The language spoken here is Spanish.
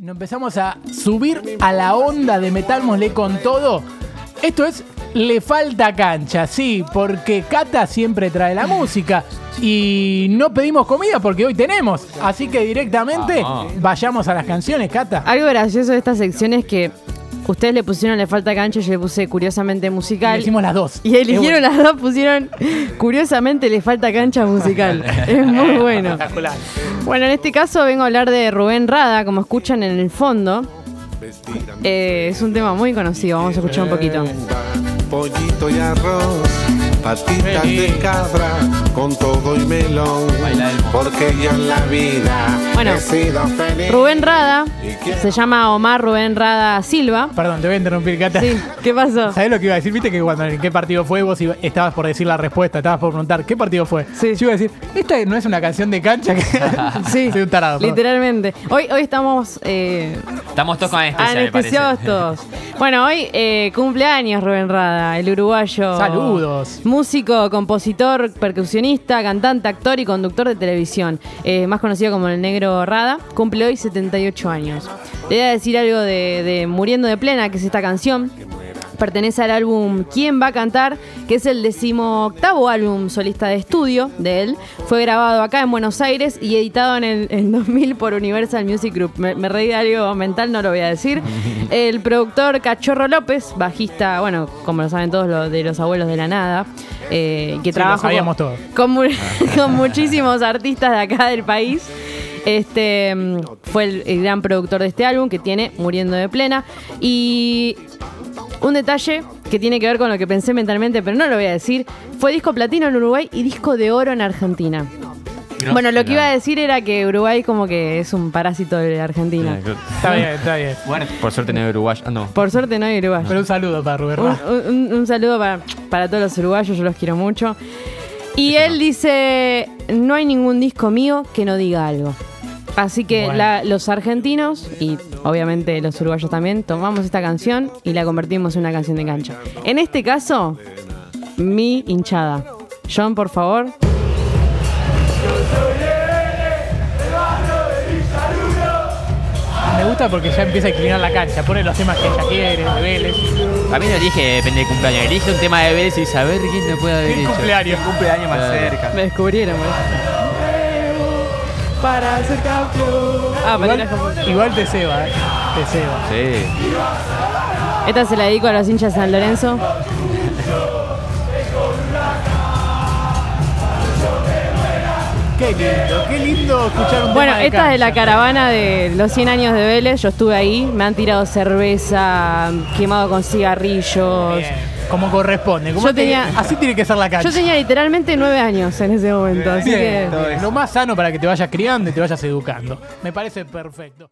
nos empezamos a subir a la onda de Metámosle con todo. Esto es Le falta cancha, sí, porque Cata siempre trae la música. Y no pedimos comida porque hoy tenemos. Así que directamente Vamos. vayamos a las canciones, Cata. Algo gracioso de esta sección es que ustedes le pusieron Le falta cancha, yo le puse curiosamente Y musical. hicimos las dos. Y eligieron las dos, pusieron curiosamente le falta cancha musical. es muy bueno. Espectacular. Bueno, en este caso vengo a hablar de Rubén Rada, como escuchan en el fondo. Eh, es un tema muy conocido, vamos a escuchar un poquito. Pollito y arroz, patitas de cabra, con todo y melón. Baila el mono. Porque yo en la vida Bueno, he sido feliz. Rubén Rada, se llama Omar Rubén Rada Silva. Perdón, te voy a interrumpir, Cata. Sí, ¿qué pasó? ¿Sabés lo que iba a decir? Viste que cuando en qué partido fue vos iba- estabas por decir la respuesta, estabas por preguntar qué partido fue. Sí. Yo iba a decir, esta no es una canción de cancha que. Sí, Soy un tarado. literalmente. Hoy, hoy estamos eh, Estamos todos con anestesia, me parece. anestesiados todos. Bueno, hoy eh, cumpleaños Rubén Rada, el uruguayo. Saludos. Músico, compositor, percusionista, cantante, actor y conductor de televisión. Eh, más conocido como el Negro Rada. Cumple hoy 78 años. Le voy a decir algo de, de Muriendo de Plena, que es esta canción. Pertenece al álbum ¿Quién va a cantar? que es el decimoctavo álbum solista de estudio de él. Fue grabado acá en Buenos Aires y editado en el en 2000 por Universal Music Group. Me, me reí de algo mental, no lo voy a decir. El productor Cachorro López, bajista, bueno, como lo saben todos, lo de los abuelos de la nada, eh, que Sí, trabaja con muchísimos artistas de acá del país. Este mm, fue el, el gran productor de este álbum que tiene Muriendo de Plena. Y un detalle que tiene que ver con lo que pensé mentalmente, pero no lo voy a decir. Fue disco platino en Uruguay y disco de oro en Argentina. bueno, lo que iba a decir era que Uruguay como que es un parásito de Argentina. Está bien, está bien. Bueno, por suerte no hay uruguayo. Ah, no. Por suerte no hay Uruguay. Pero un saludo para Rubén un- un saludo para, para todos los uruguayos, yo los quiero mucho. Y él dice, no hay ningún disco mío que no diga algo. Así que Bueno. la- los argentinos y obviamente los uruguayos también tomamos esta canción y la convertimos en una canción de cancha. En este caso, mi hinchada. John, por favor. Me gusta porque ya empieza a inclinar la cancha. Pone los temas que ella quiere, de Vélez. A mí no elige depende del cumpleaños. Elige un tema de Vélez y saber quién te puede haber ¿Qué cumpleaños? cumpleaños más cerca. Me descubrieron. ¿ves? Para ser campeón. Ah. Igual, igual te ceba, eh. Te ceba. Sí. Esta se la dedico a los hinchas de San Lorenzo. Qué lindo, qué lindo escuchar un Bueno, tema de esta es de la cancha. caravana de los 100 años de Vélez. Yo estuve ahí, me han tirado cerveza, quemado con cigarrillos. Bien, como corresponde. como Yo tenía- así tiene que ser la cancha. Yo tenía literalmente nueve años en ese momento, así Bien, que... lo más sano para que te vayas criando y te vayas educando. Me parece perfecto.